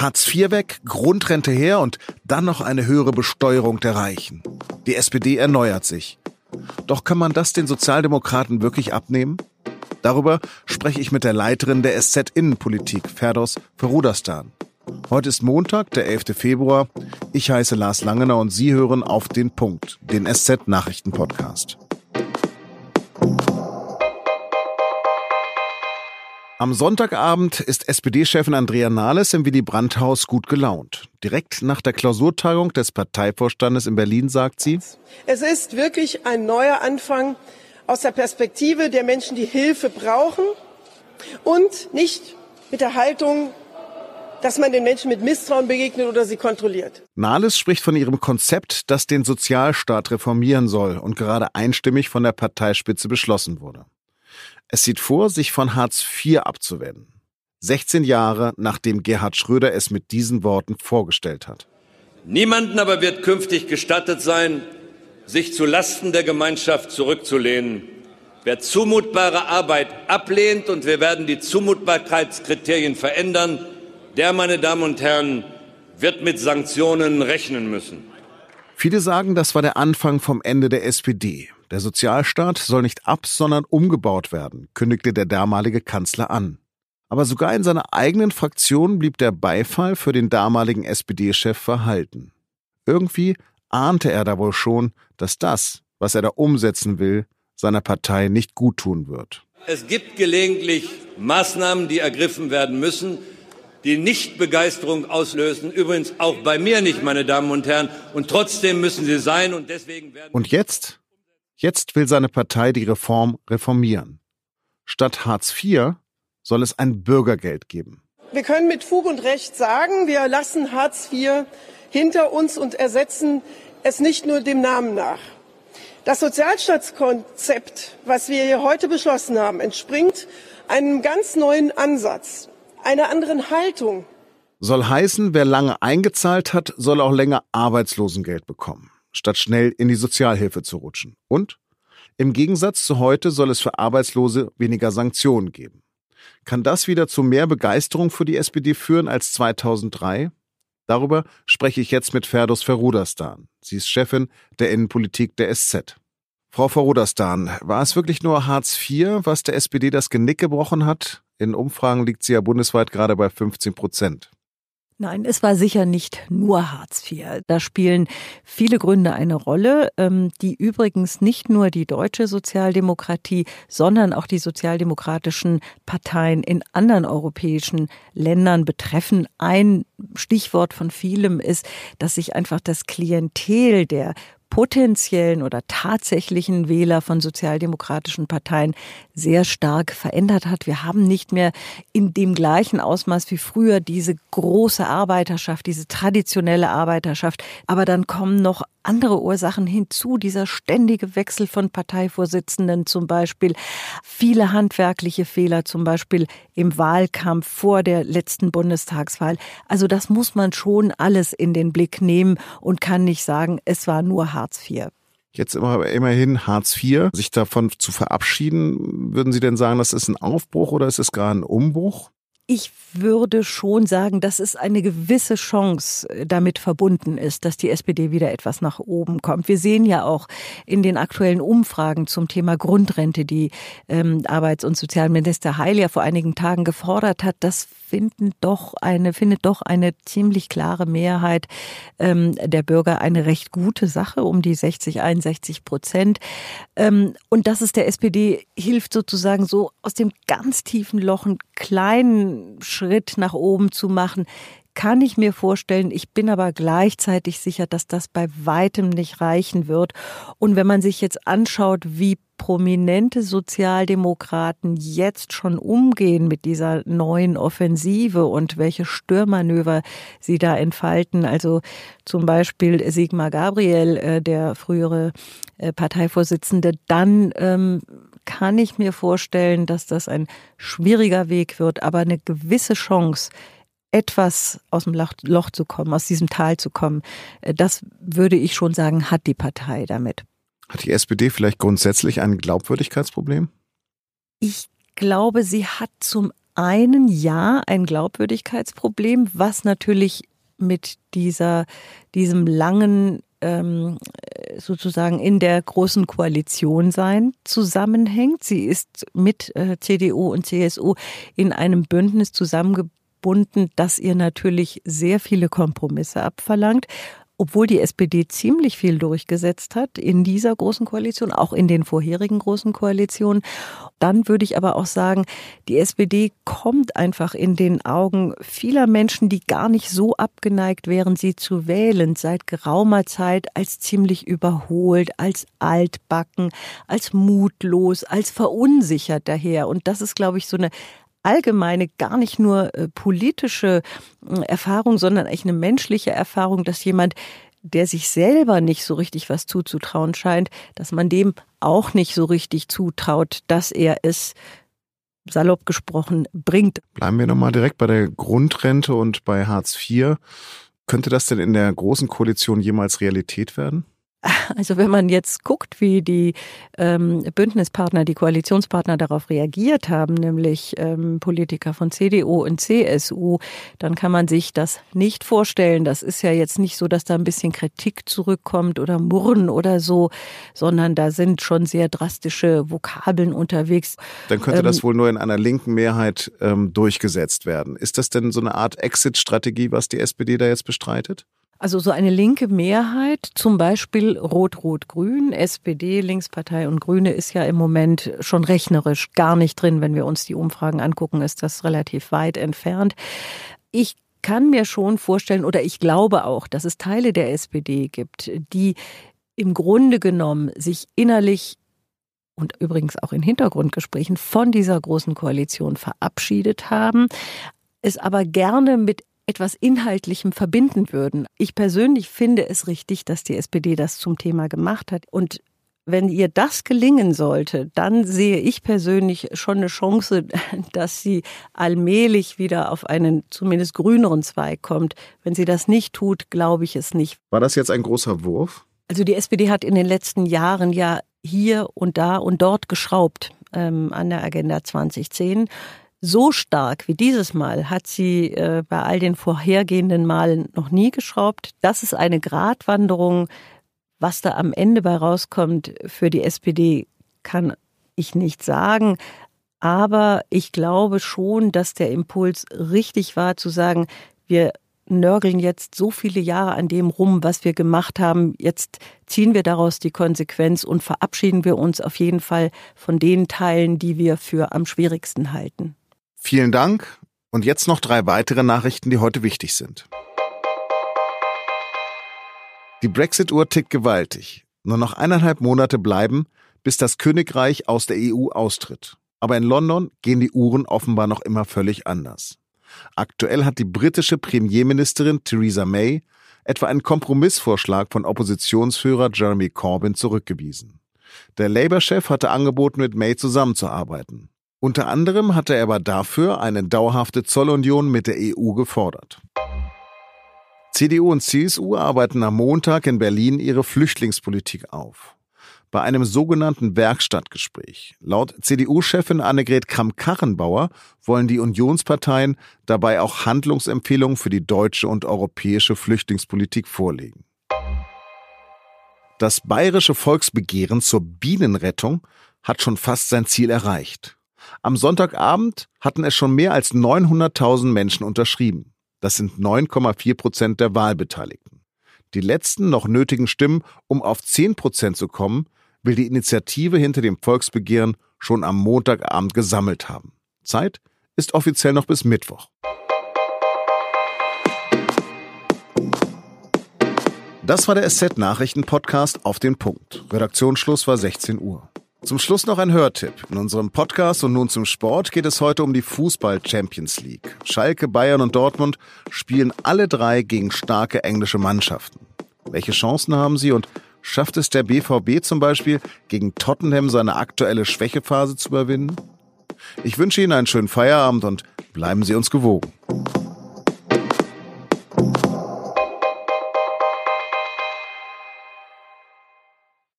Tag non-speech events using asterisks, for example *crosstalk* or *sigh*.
Hartz IV weg, Grundrente her und dann noch eine höhere Besteuerung der Reichen. Die SPD erneuert sich. Doch kann man das den Sozialdemokraten wirklich abnehmen? Darüber spreche ich mit der Leiterin der SZ Innenpolitik, Ferdos Ferudastan. Heute ist Montag, der 11. Februar. Ich heiße Lars Langener und Sie hören auf den Punkt, den SZ Nachrichten Podcast. Am Sonntagabend ist SPD-Chefin Andrea Nahles im Willy Brandt-Haus gut gelaunt. Direkt nach der Klausurtagung des Parteivorstandes in Berlin sagt sie, Es ist wirklich ein neuer Anfang aus der Perspektive der Menschen, die Hilfe brauchen und nicht mit der Haltung, dass man den Menschen mit Misstrauen begegnet oder sie kontrolliert. Nahles spricht von ihrem Konzept, das den Sozialstaat reformieren soll und gerade einstimmig von der Parteispitze beschlossen wurde. Es sieht vor, sich von Hartz IV abzuwenden. 16 Jahre nachdem Gerhard Schröder es mit diesen Worten vorgestellt hat. Niemanden aber wird künftig gestattet sein, sich zu Lasten der Gemeinschaft zurückzulehnen. Wer zumutbare Arbeit ablehnt, und wir werden die Zumutbarkeitskriterien verändern, der, meine Damen und Herren, wird mit Sanktionen rechnen müssen. Viele sagen, das war der Anfang vom Ende der SPD. Der Sozialstaat soll nicht ab, sondern umgebaut werden, kündigte der damalige Kanzler an. Aber sogar in seiner eigenen Fraktion blieb der Beifall für den damaligen SPD-Chef verhalten. Irgendwie ahnte er da wohl schon, dass das, was er da umsetzen will, seiner Partei nicht guttun wird. Es gibt gelegentlich Maßnahmen, die ergriffen werden müssen, die nicht Begeisterung auslösen. Übrigens auch bei mir nicht, meine Damen und Herren. Und trotzdem müssen sie sein. Und deswegen werden. Und jetzt? Jetzt will seine Partei die Reform reformieren. Statt Hartz IV soll es ein Bürgergeld geben. Wir können mit Fug und Recht sagen, wir lassen Hartz IV hinter uns und ersetzen es nicht nur dem Namen nach. Das Sozialstaatskonzept, was wir hier heute beschlossen haben, entspringt einem ganz neuen Ansatz, einer anderen Haltung. Soll heißen, wer lange eingezahlt hat, soll auch länger Arbeitslosengeld bekommen statt schnell in die Sozialhilfe zu rutschen. Und im Gegensatz zu heute soll es für Arbeitslose weniger Sanktionen geben. Kann das wieder zu mehr Begeisterung für die SPD führen als 2003? Darüber spreche ich jetzt mit Ferdos Ferudastan. Sie ist Chefin der Innenpolitik der SZ. Frau Ferudastan, war es wirklich nur Hartz IV, was der SPD das Genick gebrochen hat? In Umfragen liegt sie ja bundesweit gerade bei 15 Prozent. Nein, es war sicher nicht nur Hartz IV. Da spielen viele Gründe eine Rolle, ähm, die übrigens nicht nur die deutsche Sozialdemokratie, sondern auch die sozialdemokratischen Parteien in anderen europäischen Ländern betreffen. Ein Stichwort von vielem ist, dass sich einfach das Klientel der potenziellen oder tatsächlichen Wähler von sozialdemokratischen Parteien sehr stark verändert hat. Wir haben nicht mehr in dem gleichen Ausmaß wie früher diese große Arbeiterschaft, diese traditionelle Arbeiterschaft. Aber dann kommen noch andere Ursachen hinzu, dieser ständige Wechsel von Parteivorsitzenden zum Beispiel, viele handwerkliche Fehler zum Beispiel im Wahlkampf vor der letzten Bundestagswahl. Also das muss man schon alles in den Blick nehmen und kann nicht sagen, es war nur Hartz IV. Jetzt immer, immerhin Hartz IV, sich davon zu verabschieden, würden Sie denn sagen, das ist ein Aufbruch oder ist es gerade ein Umbruch? Ich würde schon sagen, dass es eine gewisse Chance äh, damit verbunden ist, dass die SPD wieder etwas nach oben kommt. Wir sehen ja auch in den aktuellen Umfragen zum Thema Grundrente, die ähm, Arbeits- und Sozialminister Heil ja vor einigen Tagen gefordert hat, das finden doch eine, findet doch eine ziemlich klare Mehrheit ähm, der Bürger eine recht gute Sache, um die 60, 61 Prozent. Ähm, und dass es der SPD hilft, sozusagen so aus dem ganz tiefen Loch einen kleinen Schritt nach oben zu machen, kann ich mir vorstellen. Ich bin aber gleichzeitig sicher, dass das bei weitem nicht reichen wird. Und wenn man sich jetzt anschaut, wie prominente Sozialdemokraten jetzt schon umgehen mit dieser neuen Offensive und welche Störmanöver sie da entfalten. Also zum Beispiel Sigmar Gabriel, äh, der frühere äh, Parteivorsitzende, dann ähm, kann ich mir vorstellen, dass das ein schwieriger Weg wird, aber eine gewisse Chance, etwas aus dem Loch zu kommen, aus diesem Tal zu kommen, äh, das würde ich schon sagen, hat die Partei damit. Hat die SPD vielleicht grundsätzlich ein Glaubwürdigkeitsproblem? Ich glaube, sie hat zum einen ja ein Glaubwürdigkeitsproblem, was natürlich mit dieser, diesem langen ähm, sozusagen in der großen Koalition sein zusammenhängt. Sie ist mit äh, CDU und CSU in einem Bündnis zusammengebunden, das ihr natürlich sehr viele Kompromisse abverlangt obwohl die SPD ziemlich viel durchgesetzt hat in dieser großen Koalition, auch in den vorherigen großen Koalitionen. Dann würde ich aber auch sagen, die SPD kommt einfach in den Augen vieler Menschen, die gar nicht so abgeneigt wären, sie zu wählen, seit geraumer Zeit als ziemlich überholt, als altbacken, als mutlos, als verunsichert daher. Und das ist, glaube ich, so eine allgemeine, gar nicht nur äh, politische äh, Erfahrung, sondern echt eine menschliche Erfahrung, dass jemand, der sich selber nicht so richtig was zuzutrauen scheint, dass man dem auch nicht so richtig zutraut, dass er es salopp gesprochen bringt. Bleiben wir nochmal direkt bei der Grundrente und bei Hartz IV. Könnte das denn in der großen Koalition jemals Realität werden? Also wenn man jetzt guckt, wie die ähm, Bündnispartner, die Koalitionspartner darauf reagiert haben, nämlich ähm, Politiker von CDU und CSU, dann kann man sich das nicht vorstellen. Das ist ja jetzt nicht so, dass da ein bisschen Kritik zurückkommt oder Murren oder so, sondern da sind schon sehr drastische Vokabeln unterwegs. Dann könnte ähm, das wohl nur in einer linken Mehrheit ähm, durchgesetzt werden. Ist das denn so eine Art Exit-Strategie, was die SPD da jetzt bestreitet? Also so eine linke Mehrheit, zum Beispiel Rot-Rot-Grün, SPD, Linkspartei und Grüne ist ja im Moment schon rechnerisch gar nicht drin. Wenn wir uns die Umfragen angucken, ist das relativ weit entfernt. Ich kann mir schon vorstellen oder ich glaube auch, dass es Teile der SPD gibt, die im Grunde genommen sich innerlich und übrigens auch in Hintergrundgesprächen von dieser großen Koalition verabschiedet haben, es aber gerne mit etwas Inhaltlichem verbinden würden. Ich persönlich finde es richtig, dass die SPD das zum Thema gemacht hat. Und wenn ihr das gelingen sollte, dann sehe ich persönlich schon eine Chance, *laughs* dass sie allmählich wieder auf einen zumindest grüneren Zweig kommt. Wenn sie das nicht tut, glaube ich es nicht. War das jetzt ein großer Wurf? Also die SPD hat in den letzten Jahren ja hier und da und dort geschraubt ähm, an der Agenda 2010 so stark wie dieses Mal hat sie äh, bei all den vorhergehenden Malen noch nie geschraubt. Das ist eine Gratwanderung. Was da am Ende bei rauskommt für die SPD, kann ich nicht sagen. Aber ich glaube schon, dass der Impuls richtig war, zu sagen, wir nörgeln jetzt so viele Jahre an dem rum, was wir gemacht haben. Jetzt ziehen wir daraus die Konsequenz und verabschieden wir uns auf jeden Fall von den Teilen, die wir für am schwierigsten halten. Vielen Dank. Und jetzt noch drei weitere Nachrichten, die heute wichtig sind. Die Brexit-Uhr tickt gewaltig. Nur noch eineinhalb Monate bleiben, bis das Königreich aus der EU austritt. Aber in London gehen die Uhren offenbar noch immer völlig anders. Aktuell hat die britische Premierministerin Theresa May etwa einen Kompromissvorschlag von Oppositionsführer Jeremy Corbyn zurückgewiesen. Der Labour-Chef hatte angeboten, mit May zusammenzuarbeiten. Unter anderem hatte er aber dafür eine dauerhafte Zollunion mit der EU gefordert. CDU und CSU arbeiten am Montag in Berlin ihre Flüchtlingspolitik auf. Bei einem sogenannten Werkstattgespräch. Laut CDU-Chefin Annegret Kramp-Karrenbauer wollen die Unionsparteien dabei auch Handlungsempfehlungen für die deutsche und europäische Flüchtlingspolitik vorlegen. Das bayerische Volksbegehren zur Bienenrettung hat schon fast sein Ziel erreicht. Am Sonntagabend hatten es schon mehr als 900.000 Menschen unterschrieben. Das sind 9,4 Prozent der Wahlbeteiligten. Die letzten noch nötigen Stimmen, um auf 10 Prozent zu kommen, will die Initiative hinter dem Volksbegehren schon am Montagabend gesammelt haben. Zeit ist offiziell noch bis Mittwoch. Das war der SZ-Nachrichten-Podcast auf den Punkt. Redaktionsschluss war 16 Uhr. Zum Schluss noch ein Hörtipp. In unserem Podcast und nun zum Sport geht es heute um die Fußball Champions League. Schalke, Bayern und Dortmund spielen alle drei gegen starke englische Mannschaften. Welche Chancen haben sie und schafft es der BVB zum Beispiel, gegen Tottenham seine aktuelle Schwächephase zu überwinden? Ich wünsche Ihnen einen schönen Feierabend und bleiben Sie uns gewogen.